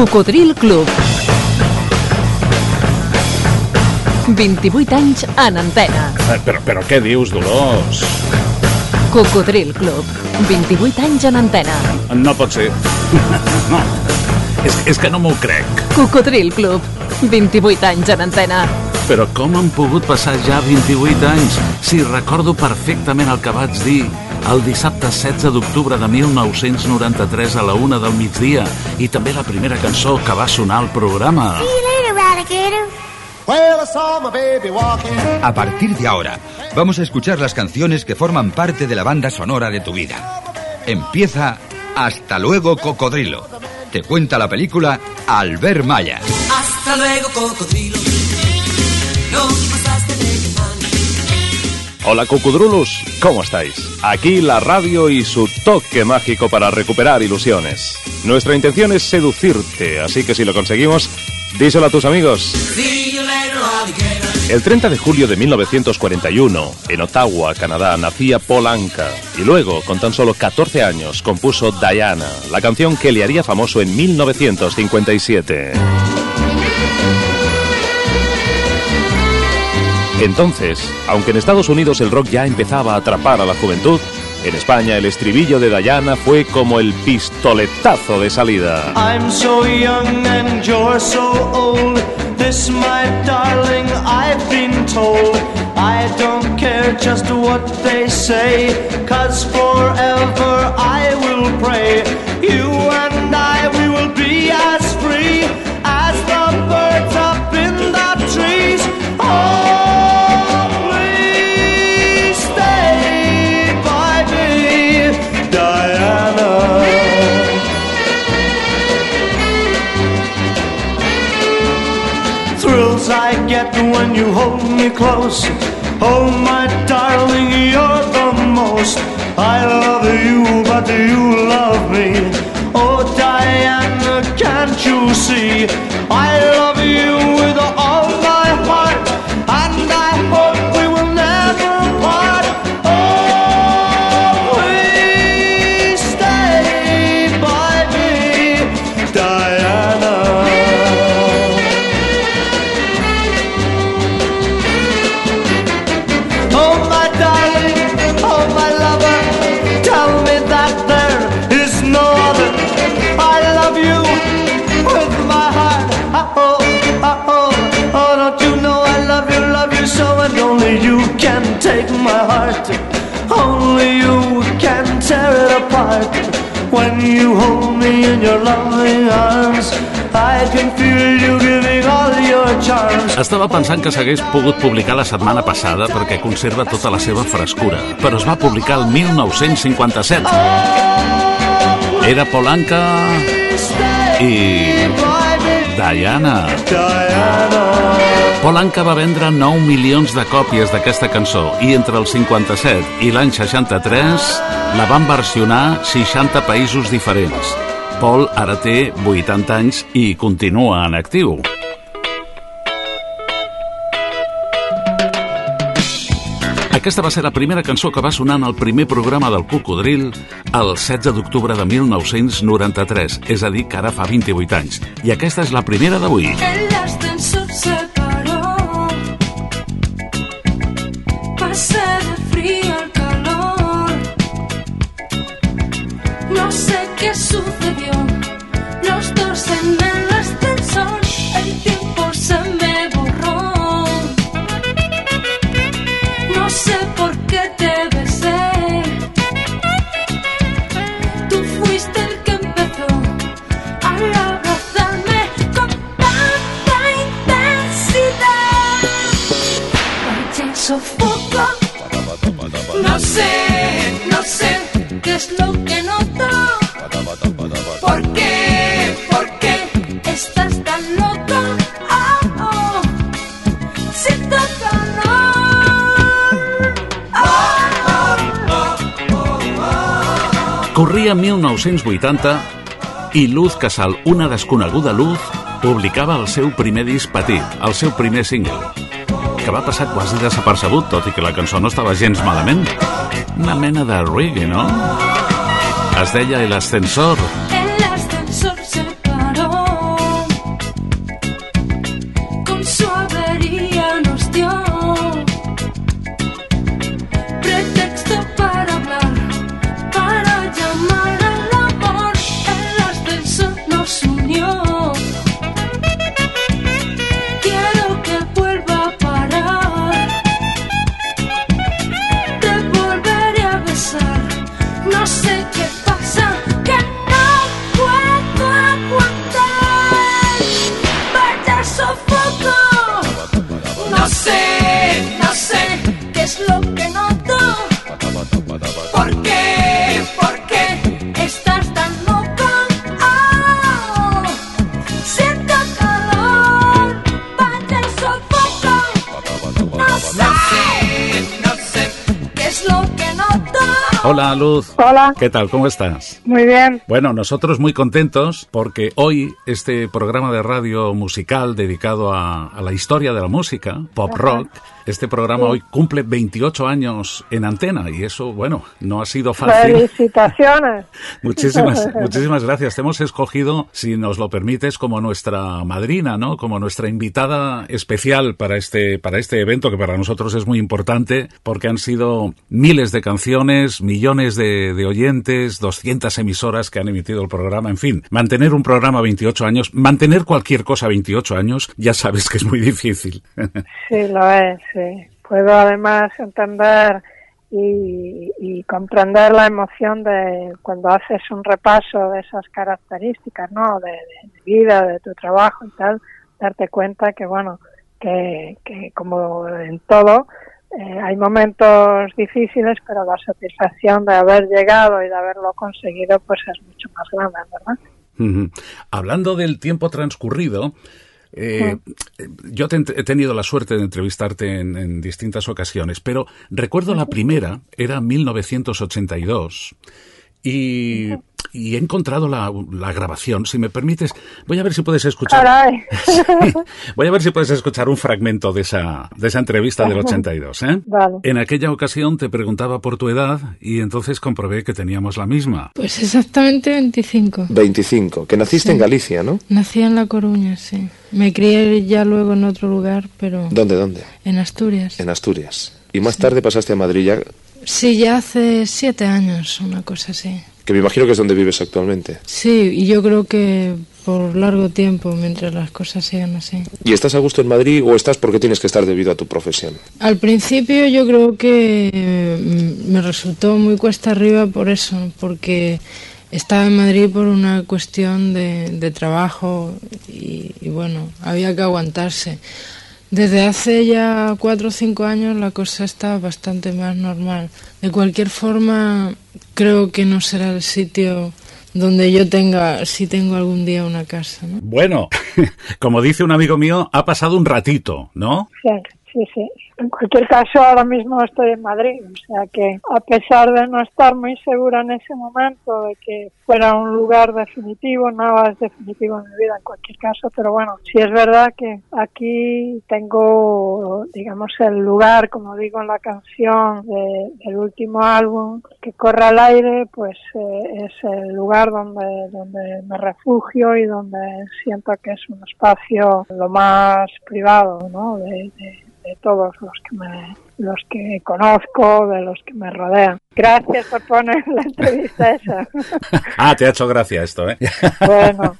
Cocodril Club. 28 anys en antena. Eh, Però, però què dius, Dolors? Cocodril Club. 28 anys en antena. No pot ser. No. És, és que no m'ho crec. Cocodril Club. 28 anys en antena. Però com han pogut passar ja 28 anys? Si recordo perfectament el que vaig dir el dissabte 16 d'octubre de 1993 a la una del migdia i també la primera cançó que va sonar al programa. A partir de ahora, vamos a escuchar las canciones que forman parte de la banda sonora de tu vida. Empieza Hasta luego, Cocodrilo. Te cuenta la película Albert Maya. Hasta luego, cocodrilo. No. Hola cocodrulos, ¿cómo estáis? Aquí la radio y su toque mágico para recuperar ilusiones. Nuestra intención es seducirte, así que si lo conseguimos, díselo a tus amigos. El 30 de julio de 1941, en Ottawa, Canadá, nacía Paul Anka y luego, con tan solo 14 años, compuso Diana, la canción que le haría famoso en 1957. Entonces, aunque en Estados Unidos el rock ya empezaba a atrapar a la juventud, en España el estribillo de Diana fue como el pistoletazo de salida. Close. Oh, my Only you can tear it apart. When you hold me in your loving arms, I can feel you giving all your charms. Estava pensant que s'hagués pogut publicar la setmana passada perquè conserva tota la seva frescura, però es va publicar el 1957. Era Polanca i Diana. Diana. Polanca va vendre 9 milions de còpies d'aquesta cançó i entre el 57 i l'any 63 la van versionar 60 països diferents. Paul ara té 80 anys i continua en actiu. Aquesta va ser la primera cançó que va sonar en el primer programa del Cocodril el 16 d'octubre de 1993, és a dir, que ara fa 28 anys. I aquesta és la primera d'avui. El ascensor se Corria 1980 i Luz Casal, una desconeguda Luz, publicava el seu primer disc petit, el seu primer single, que va passar quasi desapercebut, tot i que la cançó no estava gens malament. Una mena de reggae, no? Es deia El Ascensor. No Hola, Luz. Hola. ¿Qué tal? ¿Cómo estás? Muy bien. Bueno, nosotros muy contentos porque hoy este programa de radio musical dedicado a, a la historia de la música, pop rock, este programa hoy cumple 28 años en antena y eso, bueno, no ha sido fácil. Felicitaciones. Muchísimas, muchísimas gracias. Te hemos escogido, si nos lo permites, como nuestra madrina, ¿no? Como nuestra invitada especial para este, para este evento que para nosotros es muy importante porque han sido miles de canciones, millones de, de oyentes, 200 emisoras que han emitido el programa. En fin, mantener un programa 28 años, mantener cualquier cosa 28 años, ya sabes que es muy difícil. Sí, lo es, sí. Puedo además entender y, comprender la emoción de cuando haces un repaso de esas características, ¿no? De, de- vida, de tu trabajo y tal, darte cuenta que, bueno, que, que como en todo, eh, hay momentos difíciles, pero la satisfacción de haber llegado y de haberlo conseguido, pues es mucho más grande, ¿verdad? Hablando del tiempo transcurrido, eh, yo te he tenido la suerte de entrevistarte en, en distintas ocasiones, pero recuerdo la primera, era 1982, y, y he encontrado la, la grabación. Si me permites, voy a ver si puedes escuchar. Sí, voy a ver si puedes escuchar un fragmento de esa, de esa entrevista del 82. ¿eh? Vale. En aquella ocasión te preguntaba por tu edad y entonces comprobé que teníamos la misma. Pues exactamente 25. 25, que naciste Sí. en Galicia, ¿no? Nací en La Coruña, sí. Me crié ya luego en otro lugar, pero ¿Dónde, dónde? en Asturias. En Asturias. Y más tarde pasaste a Madrid, ya, Sí, ya hace siete años, una cosa así. Que me imagino que es donde vives actualmente. Sí, y yo creo que por largo tiempo, mientras las cosas sigan así. ¿Y estás a gusto en Madrid o estás porque tienes que estar debido a tu profesión? Al principio yo creo que mm, me resultó muy cuesta arriba por eso, porque estaba en Madrid por una cuestión de, de trabajo y, y bueno, había que aguantarse. Desde hace ya cuatro o cinco años la cosa está bastante más normal. De cualquier forma, creo que no será el sitio donde yo tenga, si tengo algún día una casa, ¿no? Bueno, como dice un amigo mío, ha pasado un ratito, ¿no? Sí, sí, sí. En cualquier caso, ahora mismo estoy en Madrid, o sea que a pesar de no estar muy segura en ese momento de que fuera un lugar definitivo, nada es definitivo en mi vida en cualquier caso, pero bueno, sí es verdad que aquí tengo, digamos, el lugar, como digo en la canción de- del último álbum, que corre al aire, pues eh, es el lugar donde, donde me refugio y donde siento que es un espacio lo más privado, ¿no? De, de todos los que me los que conozco, de los que me rodean. Gracias por poner la entrevista esa. Ah, te ha hecho gracia esto, ¿eh? Bueno.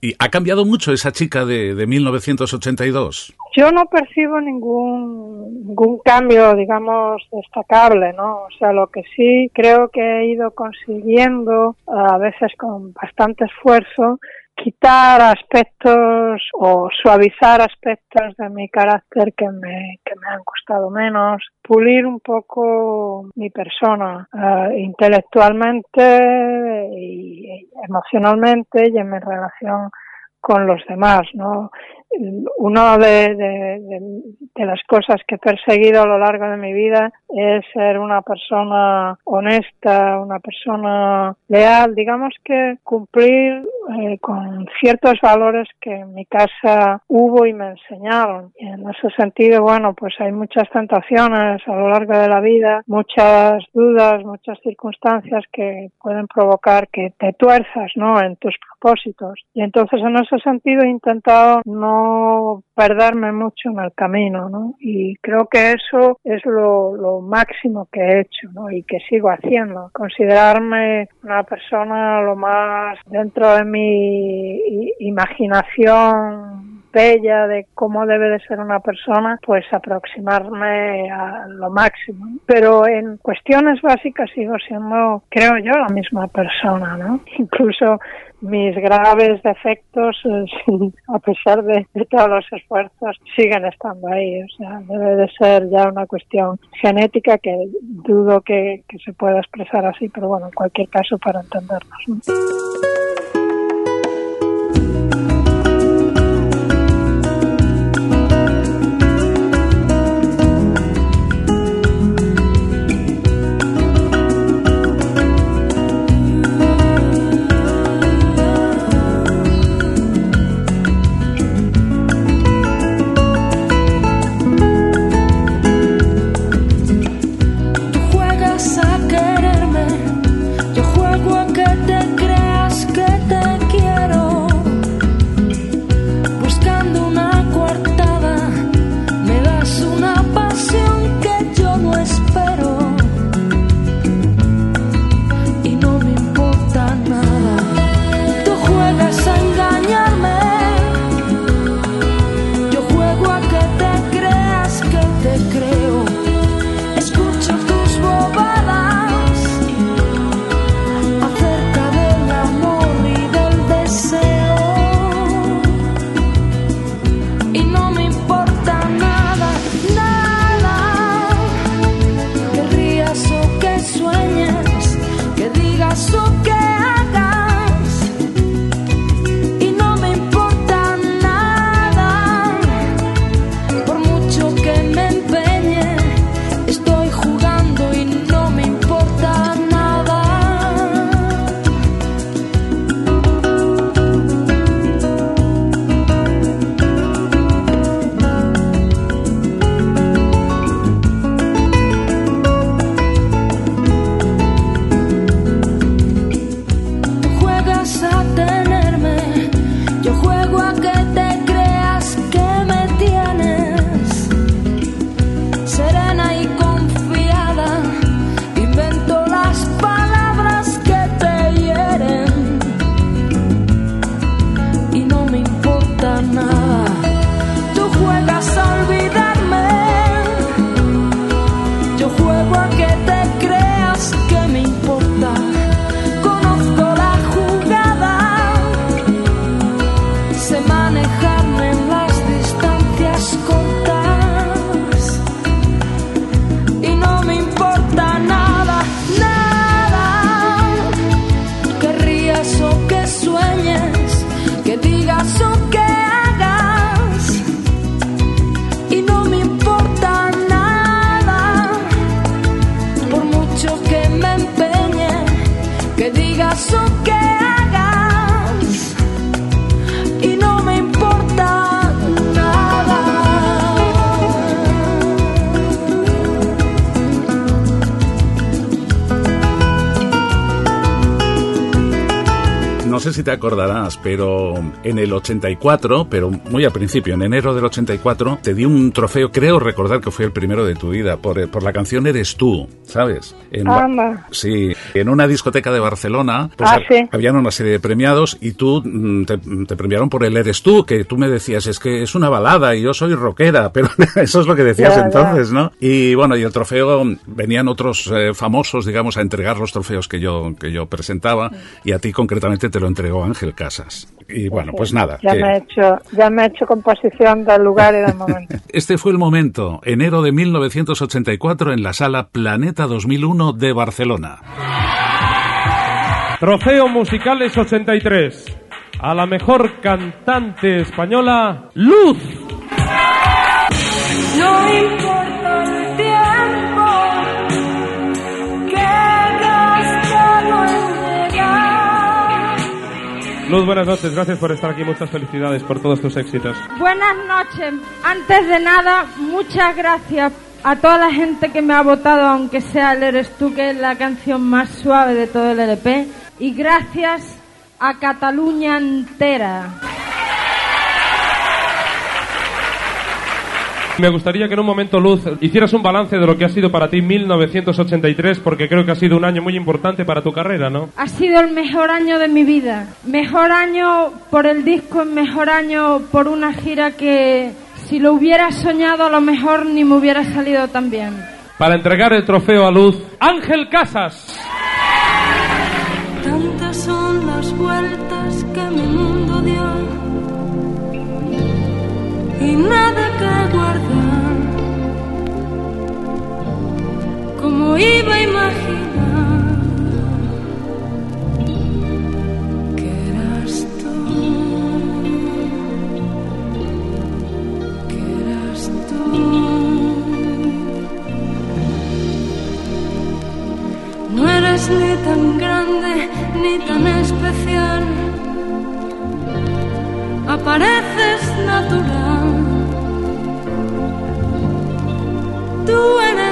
¿Y ha cambiado mucho esa chica de, de 1982? Yo no percibo ningún, ningún cambio, digamos, destacable, ¿no? O sea, lo que sí creo que he ido consiguiendo, a veces con bastante esfuerzo, quitar aspectos o suavizar aspectos de mi carácter que me, que me han costado menos, pulir un poco mi persona eh, intelectualmente y y emocionalmente y en mi relación con los demás, ¿no? Una de, las cosas que he perseguido a lo largo de mi vida es ser una persona honesta, una persona leal, digamos que cumplir eh, con ciertos valores que en mi casa hubo y me enseñaron. Y en ese sentido, bueno, pues hay muchas tentaciones a lo largo de la vida, muchas dudas, muchas circunstancias que pueden provocar que te tuerzas, ¿no? En tus propósitos. Y entonces en ese sentido he intentado no perderme mucho en el camino, ¿no? Y creo que eso es lo, máximo que he hecho. Y que sigo haciendo. Considerarme una persona lo más dentro de mi imaginación epopeya de cómo debe de ser una persona, pues aproximarme a lo máximo. Pero en cuestiones básicas sigo siendo, creo yo, la misma persona, ¿no? Incluso mis graves defectos, a pesar de, de todos los esfuerzos, siguen estando ahí. O sea, debe de ser ya una cuestión genética que dudo que, que se pueda expresar así, pero bueno, en cualquier caso para entendernos. ¿no? Te acordarás, pero en el 84, pero muy al principio, en enero del 84, te di un trofeo, creo recordar que fue el primero de tu vida, por, por la canción Eres tú, ¿sabes? En Anda. Sí, en una discoteca de Barcelona, pues Ah, sí. habían una serie de premiados y tú mm, te, te premiaron por el Eres tú, que tú me decías, es que es una balada y yo soy rockera, pero eso es lo que decías Ya, ya. entonces, ¿no? Y bueno, y el trofeo, venían otros eh, famosos, digamos, a entregar los trofeos que yo, que yo presentaba y a ti concretamente te lo entregó Ángel Casas. Y bueno, pues nada. Ya que- me he hecho, ya me he hecho composición del lugar y del momento. Este fue el momento, enero de 1984 en la sala Planeta 2001 de Barcelona. Trofeo Musicales 83. A la mejor cantante española, Luz. No importa Luz, buenas noches. Gracias por estar aquí. Muchas felicidades por todos tus éxitos. Buenas noches. Antes de nada, muchas gracias a toda la gente que me ha votado, aunque sea el Eres tú, que es la canción más suave de todo el LP. Y gracias a Cataluña entera. Me gustaría que en un momento, Luz, hicieras un balance de lo que ha sido para ti 1983, porque creo que ha sido un año muy importante para tu carrera, ¿no? Ha sido el mejor año de mi vida. Mejor año por el disco, mejor año por una gira que si lo hubiera soñado a lo mejor ni me hubiera salido tan bien. Para entregar el trofeo a Luz, Ángel Casas. Tantas son las vueltas y nada que guardar. Como iba a imaginar que eras tú, que eras tú. No eres ni tan grande ni tan especial. Apareces natural. Tú eres el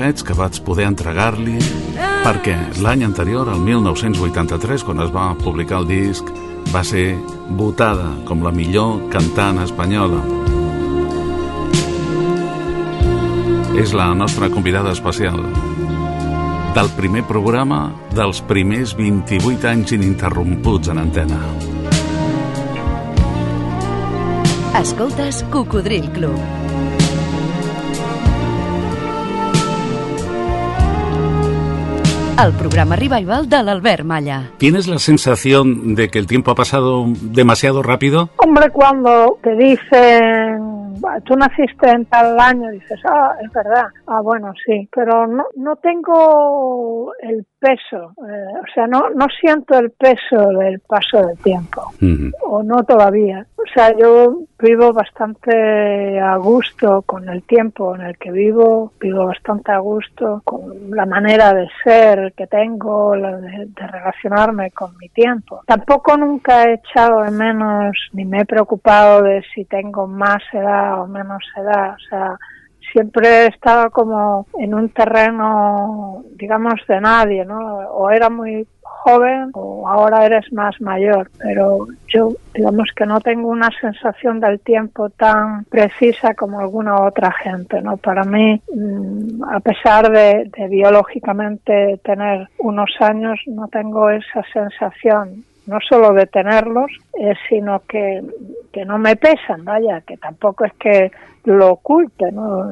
trofeig que vaig poder entregar-li, perquè l'any anterior, el 1983, quan es va publicar el disc, va ser votada com la millor cantant espanyola. És la nostra convidada especial del primer programa dels primers 28 anys ininterromputs en antena. Escoltes Cocodril Club. El programa revival de l'Albert Malla. ¿Tienes la sensación de que el tiempo ha pasado demasiado rápido? Hombre, cuando te dicen, "Bah, tú naciste en tal año, dices, ah, es verdad, ah, bueno, sí, pero no, no tengo el peso, eh, o sea, no, no siento el peso del paso del tiempo, o no todavía. O sea, yo vivo bastante a gusto con el tiempo en el que vivo, vivo bastante a gusto con la manera de ser que tengo, la de, de relacionarme con mi tiempo. Tampoco nunca he echado de menos ni me he preocupado de si tengo más edad o menos edad, o sea, siempre he estado como en un terreno, digamos, de nadie, ¿no? O era muy joven o ahora eres más mayor, pero yo digamos que no tengo una sensación del tiempo tan precisa como alguna otra gente, ¿no? Para mí, mm, a pesar de, de biológicamente tener unos años, no tengo esa sensación no solo de tenerlos, eh, sino que, que no me pesan, vaya, que tampoco es que lo oculte, ¿no?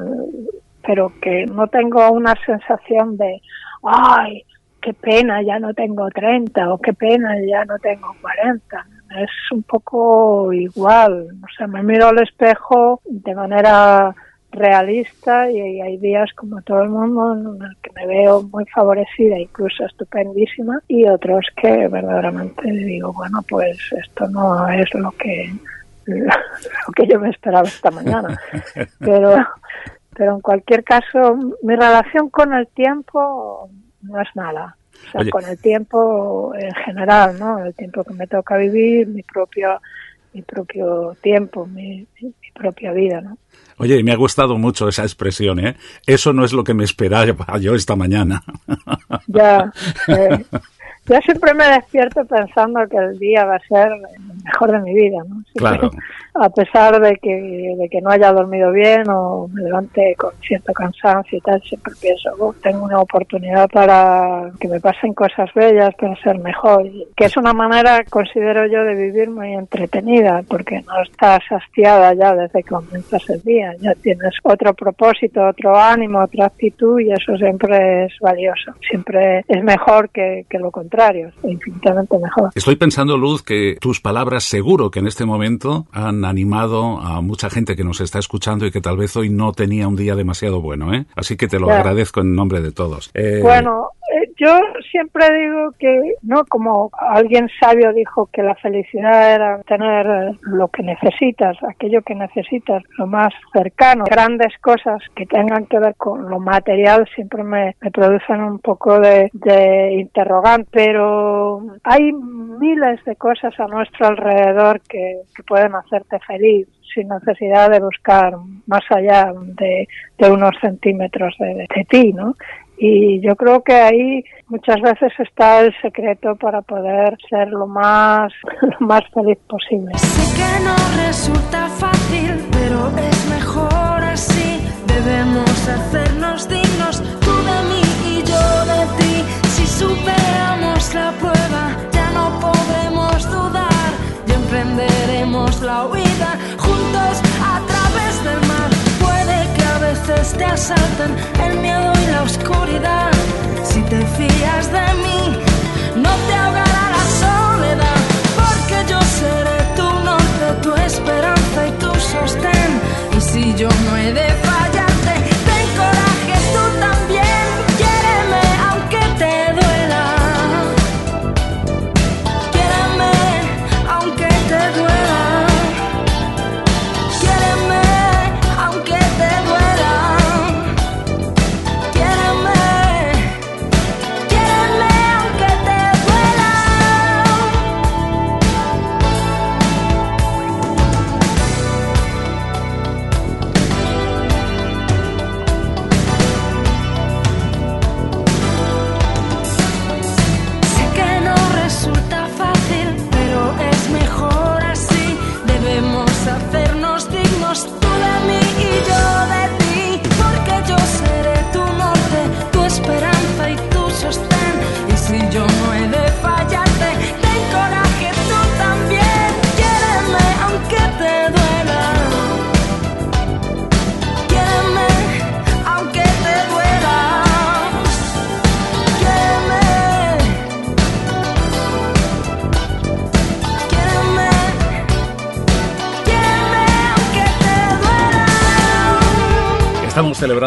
pero que no tengo una sensación de, ay, qué pena, ya no tengo 30 o qué pena, ya no tengo 40. Es un poco igual, o sea, me miro al espejo de manera realista y, hay días como todo el mundo en el que me veo muy favorecida, incluso estupendísima, y otros que verdaderamente digo, bueno, pues esto no es lo que lo que yo me esperaba esta mañana. Pero, pero en cualquier caso, mi relación con el tiempo no es mala. O sea, con el tiempo en general, ¿no? El tiempo que me toca vivir, mi propio mi propio tiempo, mi, mi propia vida, ¿no? Oye, me ha gustado mucho esa expresión, ¿eh? Eso no es lo que me esperaba yo esta mañana. Ya, eh, yo siempre me despierto pensando que el día va a ser el mejor de mi vida, ¿no? Claro. A pesar de que, de que no haya dormido bien o me levante con cierto cansancio y tal, siempre pienso, oh, tengo una oportunidad para que me pasen cosas bellas, para ser mejor. Y que es una manera, considero yo, de vivir muy entretenida, porque no estás hastiada ya desde que comienzas el día, ya tienes otro propósito, otro ánimo, otra actitud y eso siempre es valioso. Siempre es mejor que, que lo contrario infinitamente mejor. Estoy pensando, Luz, que tus palabras seguro que en este momento han animado a mucha gente que nos está escuchando y que tal vez hoy no tenía un día demasiado bueno, ¿eh? Así que te lo agradezco en nombre de todos. Eh, bueno, yo siempre digo que, ¿no? Como alguien sabio dijo que la felicidad era tener lo que necesitas, aquello que necesitas, lo más cercano. Grandes cosas que tengan que ver con lo material siempre me, producen un poco de, de interrogante, pero hay miles de cosas a nuestro alrededor que, que pueden hacerte feliz sin necesidad de buscar más allá de, de unos centímetros de, de, ti, ¿no? Y yo creo que ahí muchas veces está el secreto para poder ser lo más, lo más feliz posible. Sé que no resulta fácil, pero es mejor así. Debemos hacernos dignos, tú de mí y yo de ti. Si superamos la prueba, ya no podremos dudar y emprenderemos la huida te asalten el miedo y la oscuridad. Si te fías de mí, no te ahogará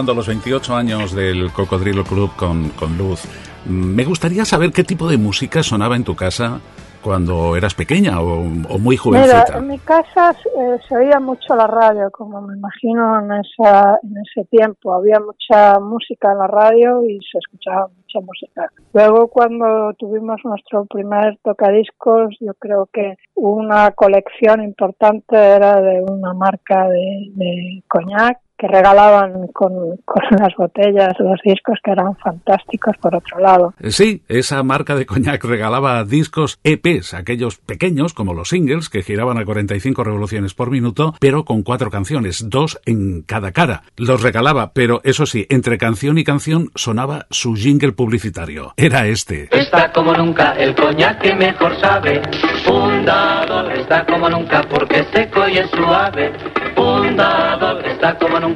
celebrando los 28 años del Cocodrilo Club con, con Luz. Me gustaría saber qué tipo de música sonaba en tu casa cuando eras pequeña o, o muy Mira, jovencita. en mi casa eh, se oía mucho la radio, como me imagino en, esa, en ese tiempo. Había mucha música en la radio y se escuchaba mucha música. Luego, cuando tuvimos nuestro primer tocadiscos, yo creo que una colección importante era de una marca de, de coñac que regalaban con, con las botellas los discos que eran fantásticos por otro lado. Eh, Sí, esa marca de coñac regalaba discos EPs, aquellos pequeños como los singles que giraban a 45 revoluciones por minuto, pero con cuatro canciones, dos en cada cara. Los regalaba, pero eso sí, entre canción y canción sonaba su jingle publicitario. Era este. Está como nunca el coñac que mejor sabe. Fundador está como nunca porque es seco y es suave. Fundador está como nunca.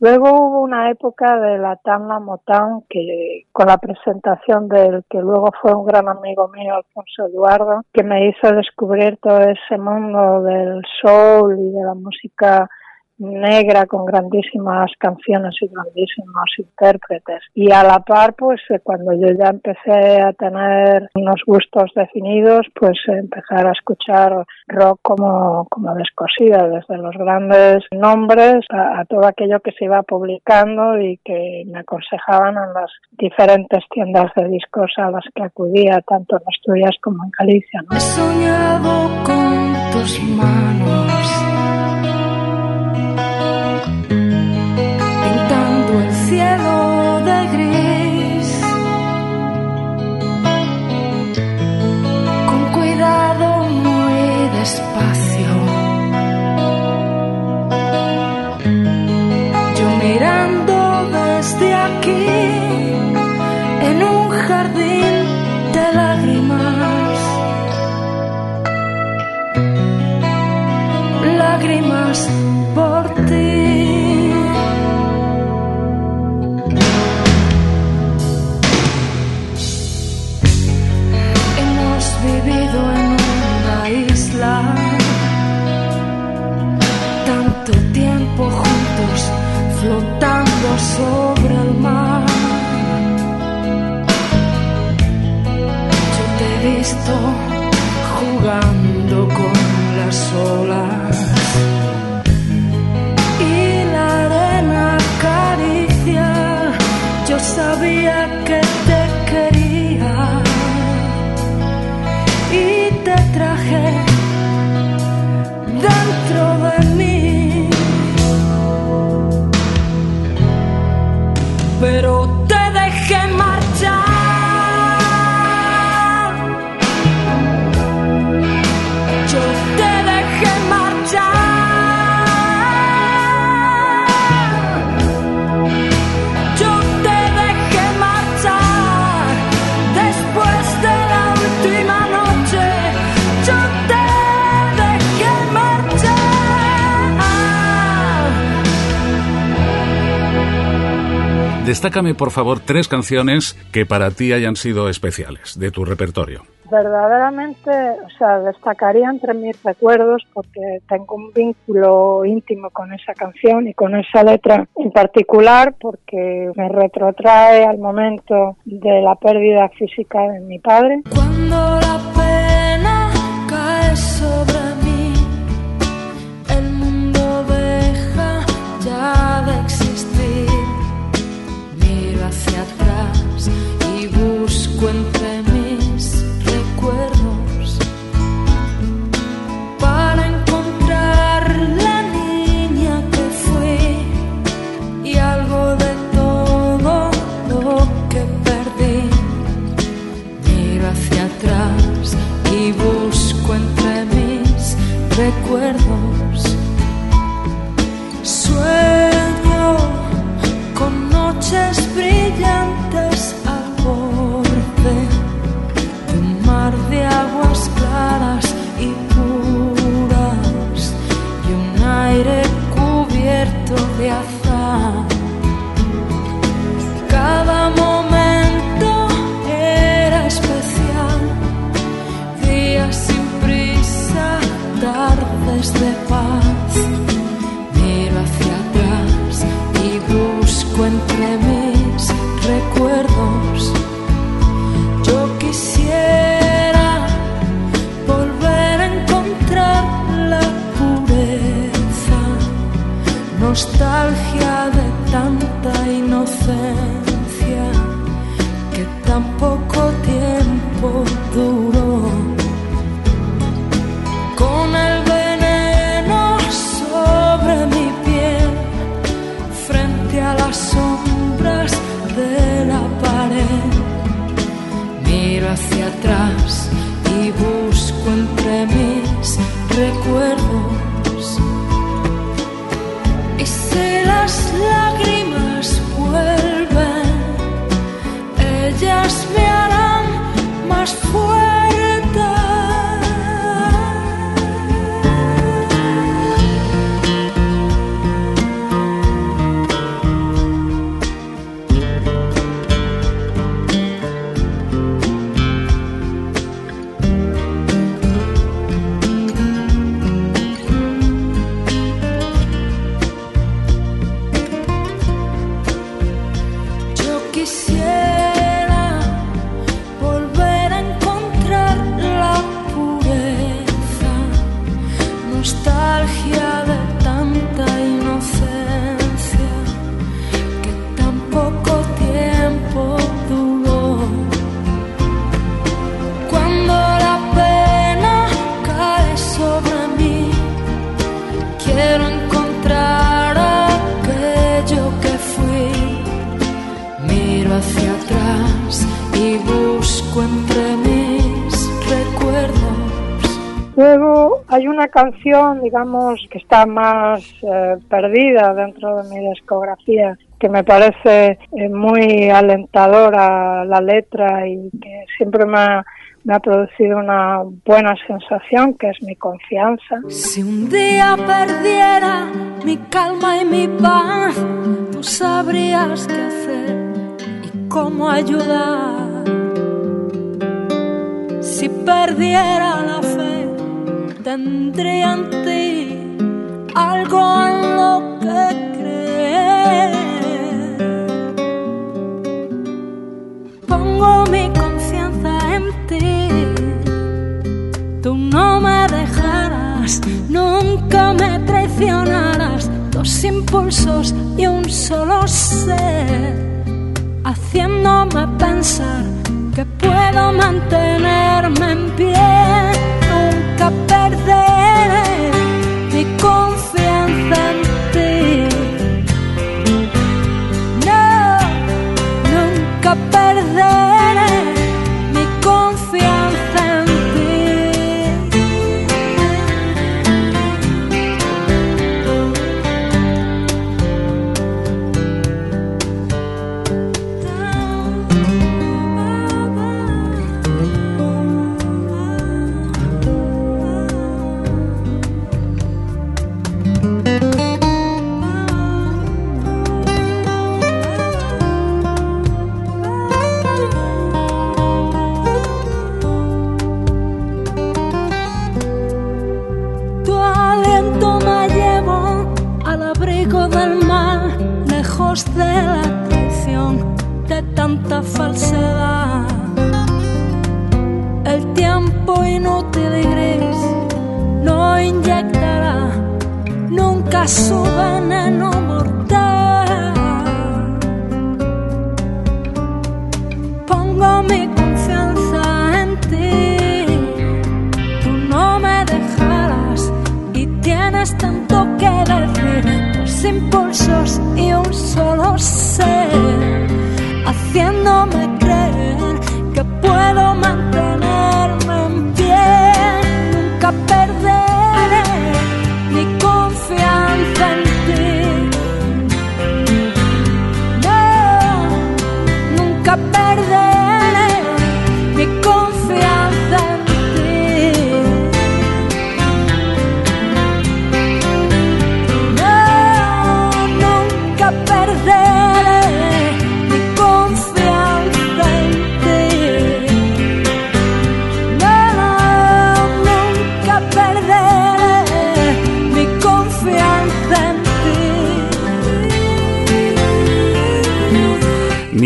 Luego hubo una época de la Tamla Motown que con la presentación del que luego fue un gran amigo mío, Alfonso Eduardo, que me hizo descubrir todo ese mundo del soul y de la música negra con grandísimas canciones y grandísimos intérpretes. Y a la par, pues eh, cuando yo ya empecé a tener unos gustos definidos, pues empezar a escuchar rock como, como descosida, desde los grandes nombres a, todo aquello que se iba publicando y que me aconsejaban en las diferentes tiendas de discos a las que acudía, tanto en Asturias como en Galicia. He soñado con tus manos muy despacio. Yo mirando desde aquí en un jardín de lágrimas. Lágrimas sobre el mar. Yo te he visto Destácame, por favor, tres canciones que para ti hayan sido especiales de tu repertorio. verdaderamente, o sea, destacaría entre mis recuerdos porque tengo un vínculo íntimo con esa canción y con esa letra en particular porque me retrotrae al momento de la pérdida física de mi padre. Cuando la pena cae sobre mí, el mundo deja ya de existir. Busco canción, digamos, que está más eh, perdida dentro de mi discografía, que me parece eh, muy alentadora la letra y que siempre me ha, me ha producido una buena sensación, que es mi confianza. Si un día perdiera mi calma y mi paz, tú sabrías qué hacer y cómo ayudar. Si perdiera la fe, tendría en ti algo en lo que creer. Pongo mi confianza en ti. Tú no me dejarás, nunca me traicionarás. Dos impulsos y un solo ser, haciéndome pensar que puedo mantenerme en pie. Perderé mi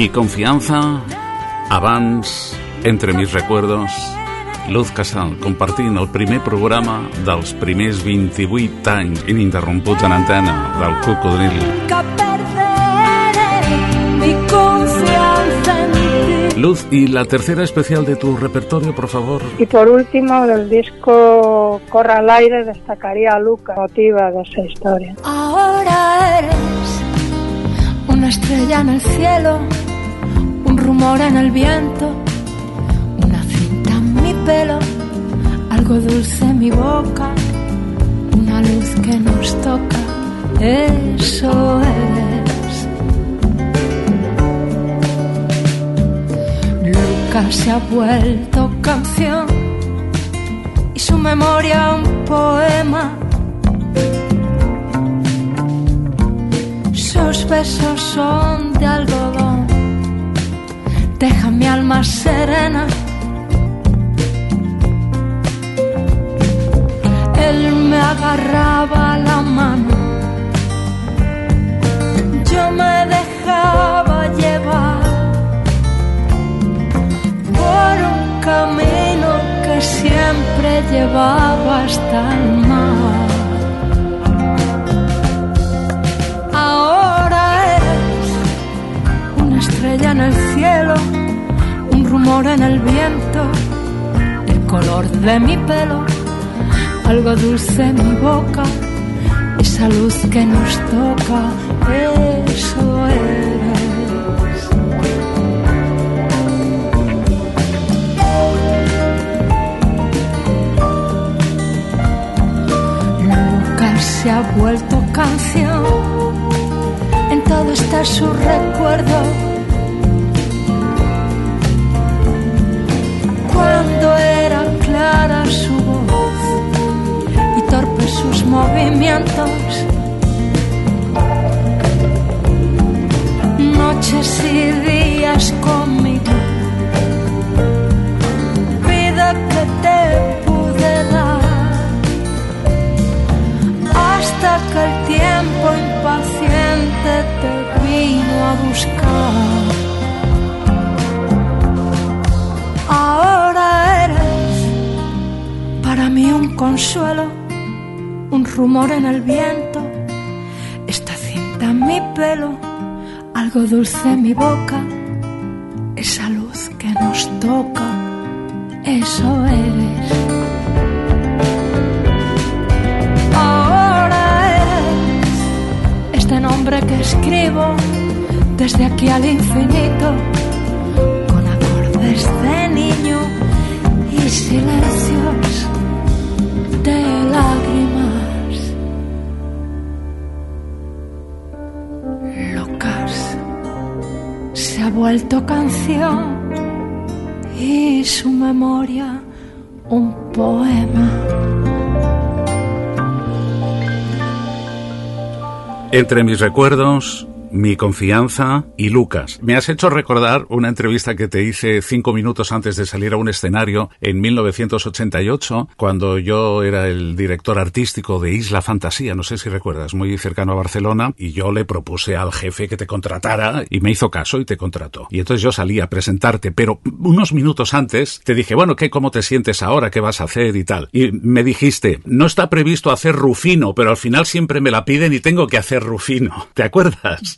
Mi confiança, abans, entre mis recuerdos, Luz Casal, compartint el primer programa dels primers 28 anys ininterromputs en antena del Cocodril. Confianza. Luz, y la tercera especial de tu repertorio, por favor. Y por último, del disco Corra al aire destacaría a Luca, motiva de esa historia. Ahora eres una estrella en el cielo, un rumor en el viento, una cinta en mi pelo, algo dulce en mi boca, una luz que nos toca. Eso eres. Lucas se ha vuelto canción y su memoria un poema. Sus besos son de algodón, deja mi alma serena. Él me agarraba la mano, yo me dejaba llevar por un camino que siempre llevaba hasta el mar. Ahora estrella en el cielo, un rumor en el viento, el color de mi pelo, algo dulce en mi boca, esa luz que nos toca, eso eres. vuelto canción. En todo está su recuerdo. Cuando era clara su voz y torpes sus movimientos. Noches y días conmigo. Vida que te pude dar hasta que el tiempo impaciente te vino a buscar. Mí un consuelo, un rumor en el viento, esta cinta en mi pelo, algo dulce en mi boca, esa luz que nos toca, eso eres. Ahora eres este nombre que escribo desde aquí al infinito, con acordes de niño y silencios de lágrimas. Lucas se ha vuelto canción y su memoria un poema. Entre mis recuerdos, mi confianza y Lucas. Me has hecho recordar una entrevista que te hice cinco minutos antes de salir a un escenario en 1988, cuando yo era el director artístico de Isla Fantasía, no sé si recuerdas, muy cercano a Barcelona, y yo le propuse al jefe que te contratara y me hizo caso y te contrató. Y entonces yo salí a presentarte, pero unos minutos antes te dije, bueno, ¿qué, cómo te sientes ahora? ¿Qué vas a hacer? Y tal. Y me dijiste, no está previsto hacer Rufino, pero al final siempre me la piden y tengo que hacer Rufino. ¿Te acuerdas?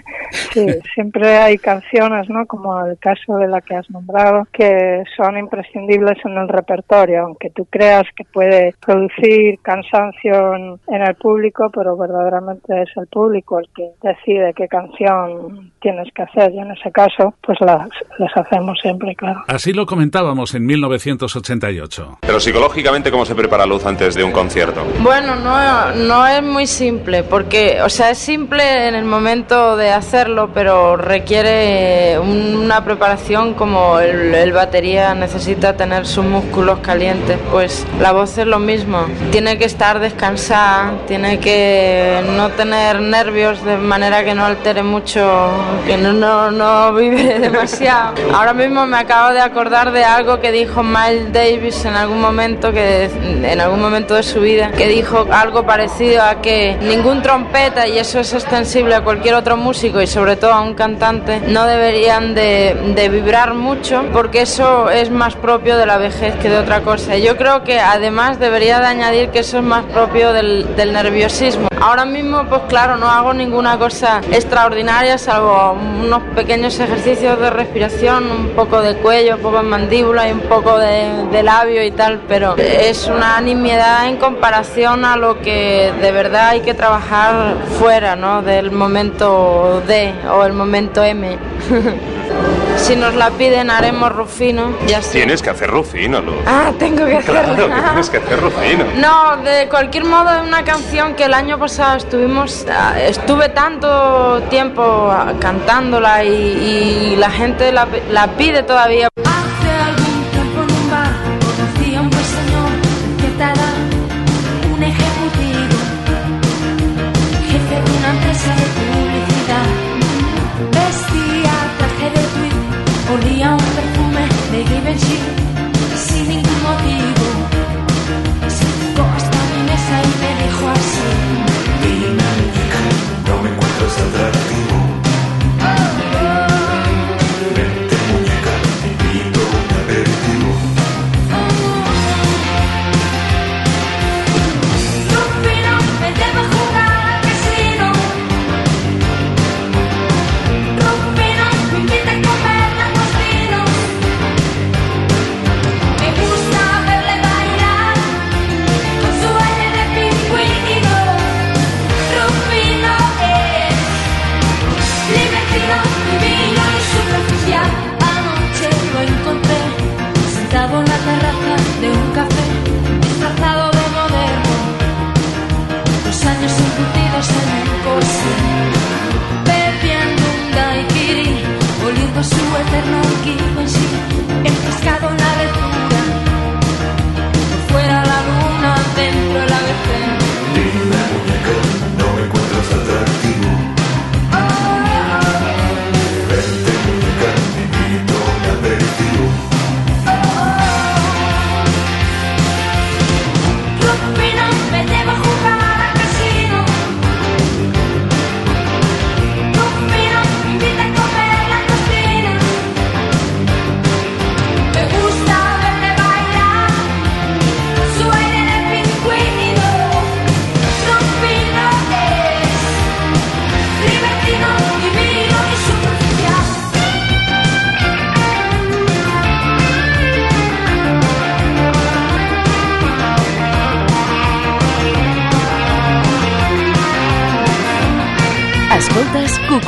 Sí, siempre hay canciones, ¿no? Como el caso de la que has nombrado, que son imprescindibles en el repertorio, aunque tú creas que puede producir cansancio en, el público, pero verdaderamente es el público el que decide qué canción tienes que hacer y en ese caso, pues las, las hacemos siempre, claro. Así lo comentábamos en 1988. Pero psicológicamente, ¿cómo se prepara Luz antes de un concierto? Bueno, no, no es muy simple, porque, o sea, es simple en el momento de hacerlo, pero requiere una preparación como el, el batería necesita tener sus músculos calientes, pues la voz es lo mismo. Tiene que estar descansada, tiene que no tener nervios de manera que no altere mucho, que no, no, no vive demasiado. Ahora mismo me acabo de acordar de algo que dijo Miles Davis en algún momento, que en algún momento de su vida, que dijo algo parecido a que ningún trompeta, y eso es extensible a cualquier otro músico y sobre todo a un cantante, no deberían de, de vibrar mucho porque eso es más propio de la vejez que de otra cosa. Yo creo que además debería de añadir que eso es más propio del, nerviosismo. Ahora mismo, pues claro, no hago ninguna cosa extraordinaria salvo unos pequeños ejercicios de respiración, un poco de cuello, un poco de mandíbula y un poco de, de labio y tal, pero es una nimiedad en comparación a lo que de verdad hay que trabajar fuera, ¿no? Del momento D o el momento M. si nos la piden haremos Rufino, ya está. Tienes que hacer Rufino, Luz. Ah, tengo que hacerlo. Claro que tienes que hacer Rufino. No, de cualquier modo es una canción que el año pasado estuvimos, ah, estuve tanto tiempo cantándola y, y la gente la, la pide todavía.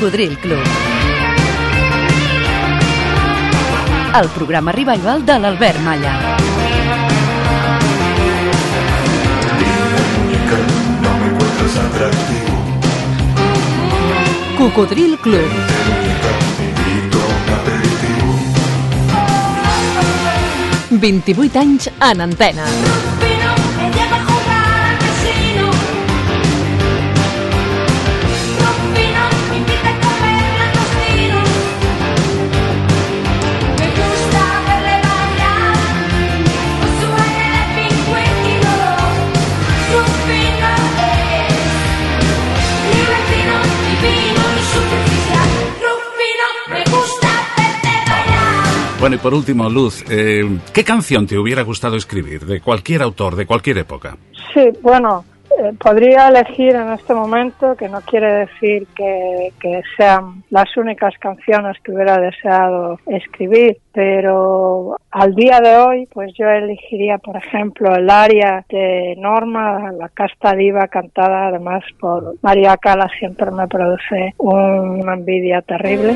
Cocodril Club. El programa revival de l'Albert Malla. Cocodril Club. Un aperitivo. 28 anys en antena. Bueno, y por último, Luz, eh, ¿qué canción te hubiera gustado escribir? De cualquier autor, de cualquier época. Sí, bueno, eh, podría elegir en este momento, que no quiere decir que, que sean las únicas canciones que hubiera deseado escribir, pero al día de hoy, pues yo elegiría, por ejemplo, el aria de Norma, la casta diva cantada además por María Cala, siempre me produce una envidia terrible.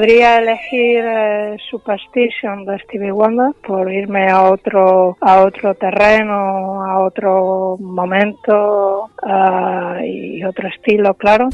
Podría elegir eh, Superstition de Stevie Wonder por irme a otro a otro terreno, a otro momento ah, y otro estilo, claro.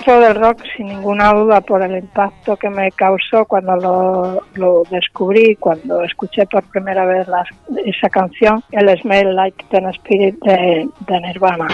Y dentro del rock sin ninguna duda por el impacto que me causó cuando lo, lo descubrí, cuando escuché por primera vez las- esa canción, el Smell Like Teen Spirit de Nirvana.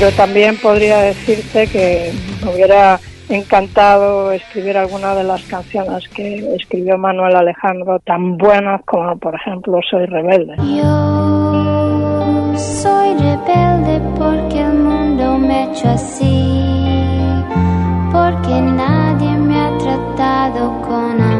Pero también podría decirte que me hubiera encantado escribir alguna de las canciones que escribió Manuel Alejandro, tan buenas como, por ejemplo, Soy Rebelde. Yo soy rebelde porque el mundo me ha hecho así, porque nadie me ha tratado con amor,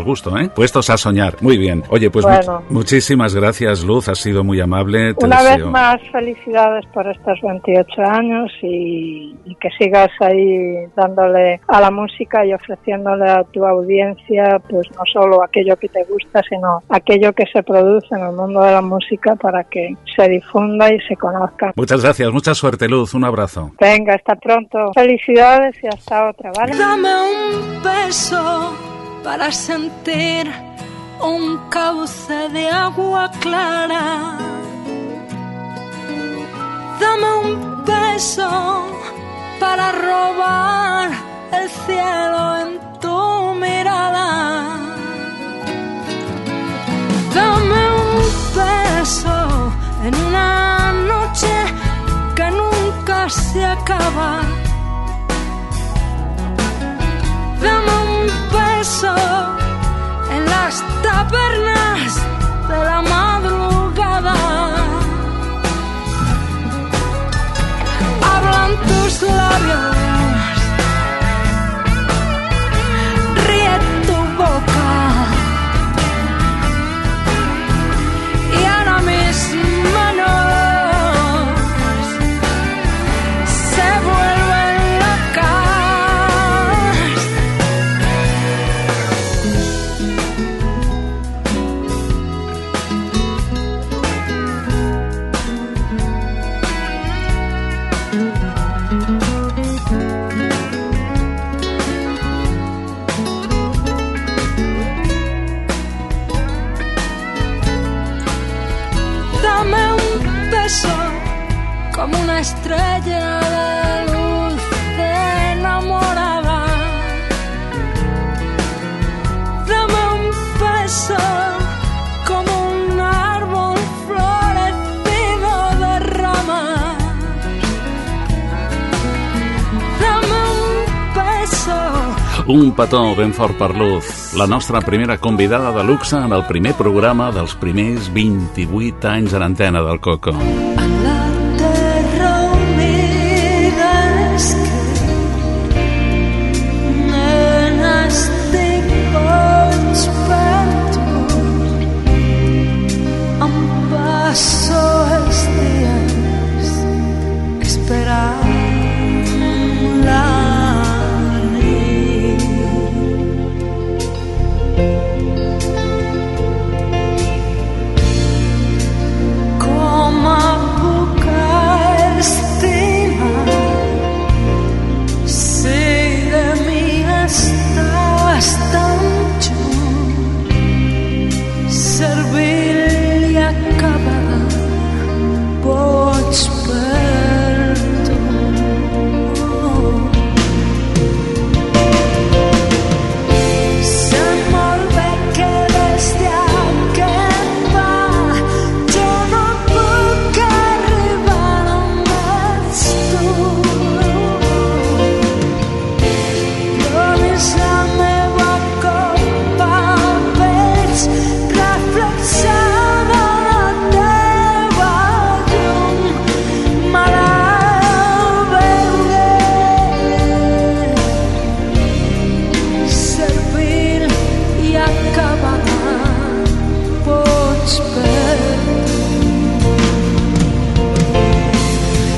mal gusto, ¿eh? Puestos a soñar. Muy bien. Oye, pues mu- Bueno. muchísimas gracias, Luz. Has sido muy amable. Te Una vez deseo. más, felicidades por estos 28 años y, y que sigas ahí dándole a la música y ofreciéndole a tu audiencia, pues no solo aquello que te gusta, sino aquello que se produce en el mundo de la música para que se difunda y se conozca. Muchas gracias. Mucha suerte, Luz. Un abrazo. Venga, hasta pronto. Felicidades y hasta otra, ¿vale? Dame un beso para sentir un cauce de agua clara. Dame un beso para robar el cielo en tu mirada. Dame un beso en una noche que nunca se acaba. Dame en las tabernas de la madrugada. Estrella de luz enamorada. Dame un beso un árbol florecido de ramas. Dame un beso. Un petó ben fort per Luz, la nostra primera convidada de luxe en el primer programa dels primers 28 anys en antena del Coco.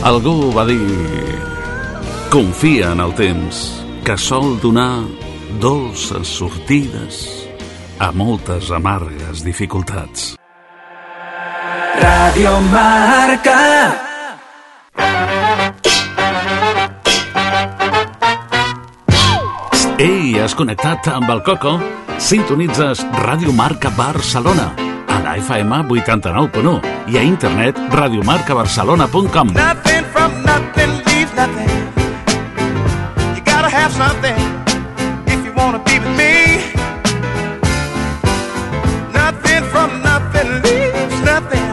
Algú va dir... Confia en el temps, que sol donar dolces sortides a moltes amargues dificultats. Radio Marca. Ei, has connectat amb el Coco? Sintonitzes Ràdio Marca Barcelona a la FM 89.1 i a internet radiomarcabarcelona.com. Nothing from nothing leaves nothing. You gotta have something if you wanna be with me. Nothing from nothing leaves nothing.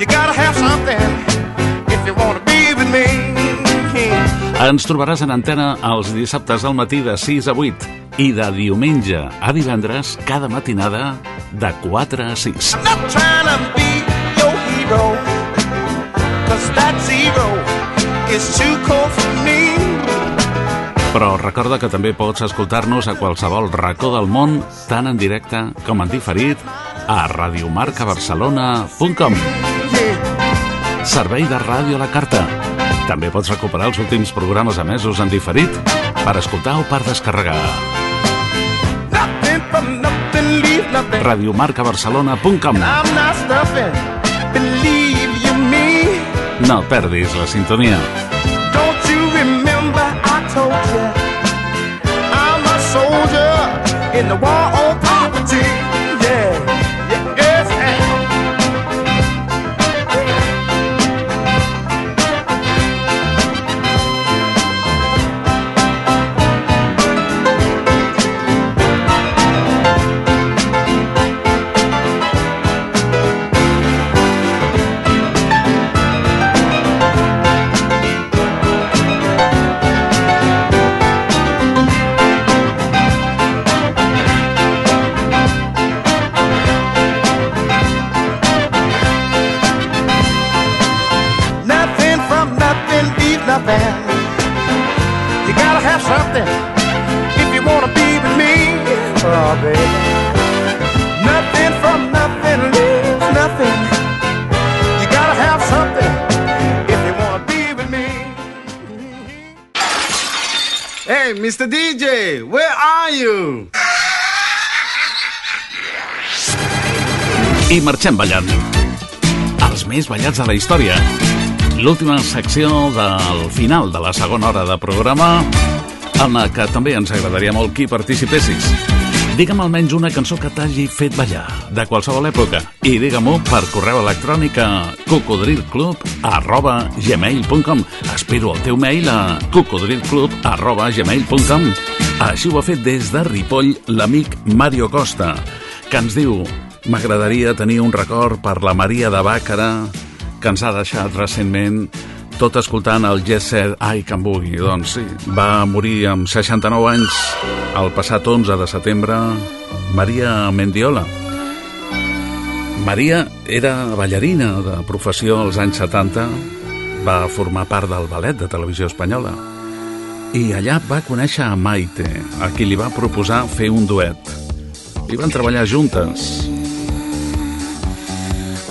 You gotta have something if you wanna be with me. Ens trobaràs en antena els dissabtes al matí de 6 a 8 i de diumenge a divendres cada matinada de 4 a 6. Not that zero is too cold for me. Però recorda que també pots escoltar-nos a qualsevol racó del món, tant en directe com en diferit, a radiomarcabarcelona.com. Servei de ràdio a la carta. També pots recuperar els últims programes emesos en diferit per escoltar o per descarregar. Radiomarcabarcelona.com I'm not stuffing, believe you me. No perdis la sintonia. Don't you remember I told you I'm a soldier in the war marxem ballant. Els més ballats de la història. L'última secció del final de la segona hora de programa en la que també ens agradaria molt que hi participessis. Digue'm almenys una cançó que t'hagi fet ballar, de qualsevol època, i digue-m'ho per correu electrònic a cocodrilclub arroba gmail.com Espero el teu mail a cocodrilclub arroba gmail.com Així ho ha fet des de Ripoll l'amic Mario Costa, que ens diu M'agradaria tenir un record per la Maria de Bàcara, que ens ha deixat recentment tot escoltant el Yes Sir I Can Boogie. Doncs sí, va morir amb 69 anys el passat 11 de setembre Maria Mendiola. Maria era ballarina de professió als anys 70, va formar part del ballet de televisió espanyola i allà va conèixer a Maite, a qui li va proposar fer un duet. I van treballar juntes.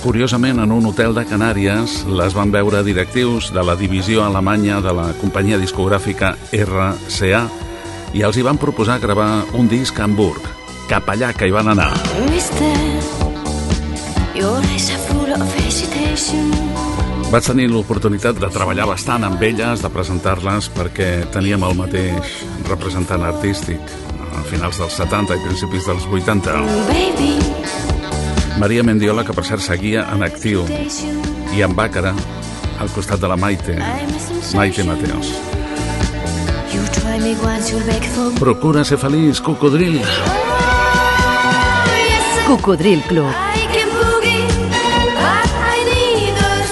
Curiosament, en un hotel de Canàries les van veure directius de la divisió alemanya de la companyia discogràfica RCA i els hi van proposar gravar un disc a Hamburg. Cap allà que hi van anar. Mister, your eyes are full of hesitation. Vaig tenir l'oportunitat de treballar bastant amb elles, de presentar-les, perquè teníem el mateix representant artístic a finals dels 70 i principis dels 80. Baby, Maria Mendiola, que per cert seguia en actiu, i en Bàcara, al costat de la Maite, Maite Mateos. Procura ser feliç, cocodril. Cocodril Club,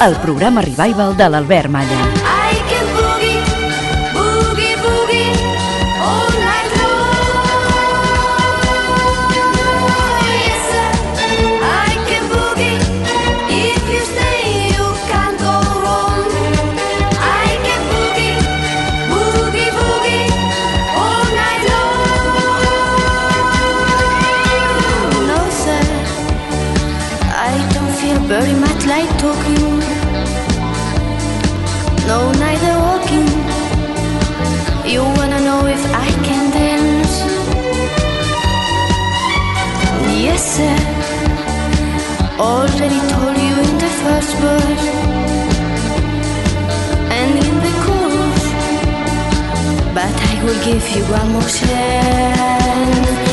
el programa revival de l'Albert Malla. give you one more chance.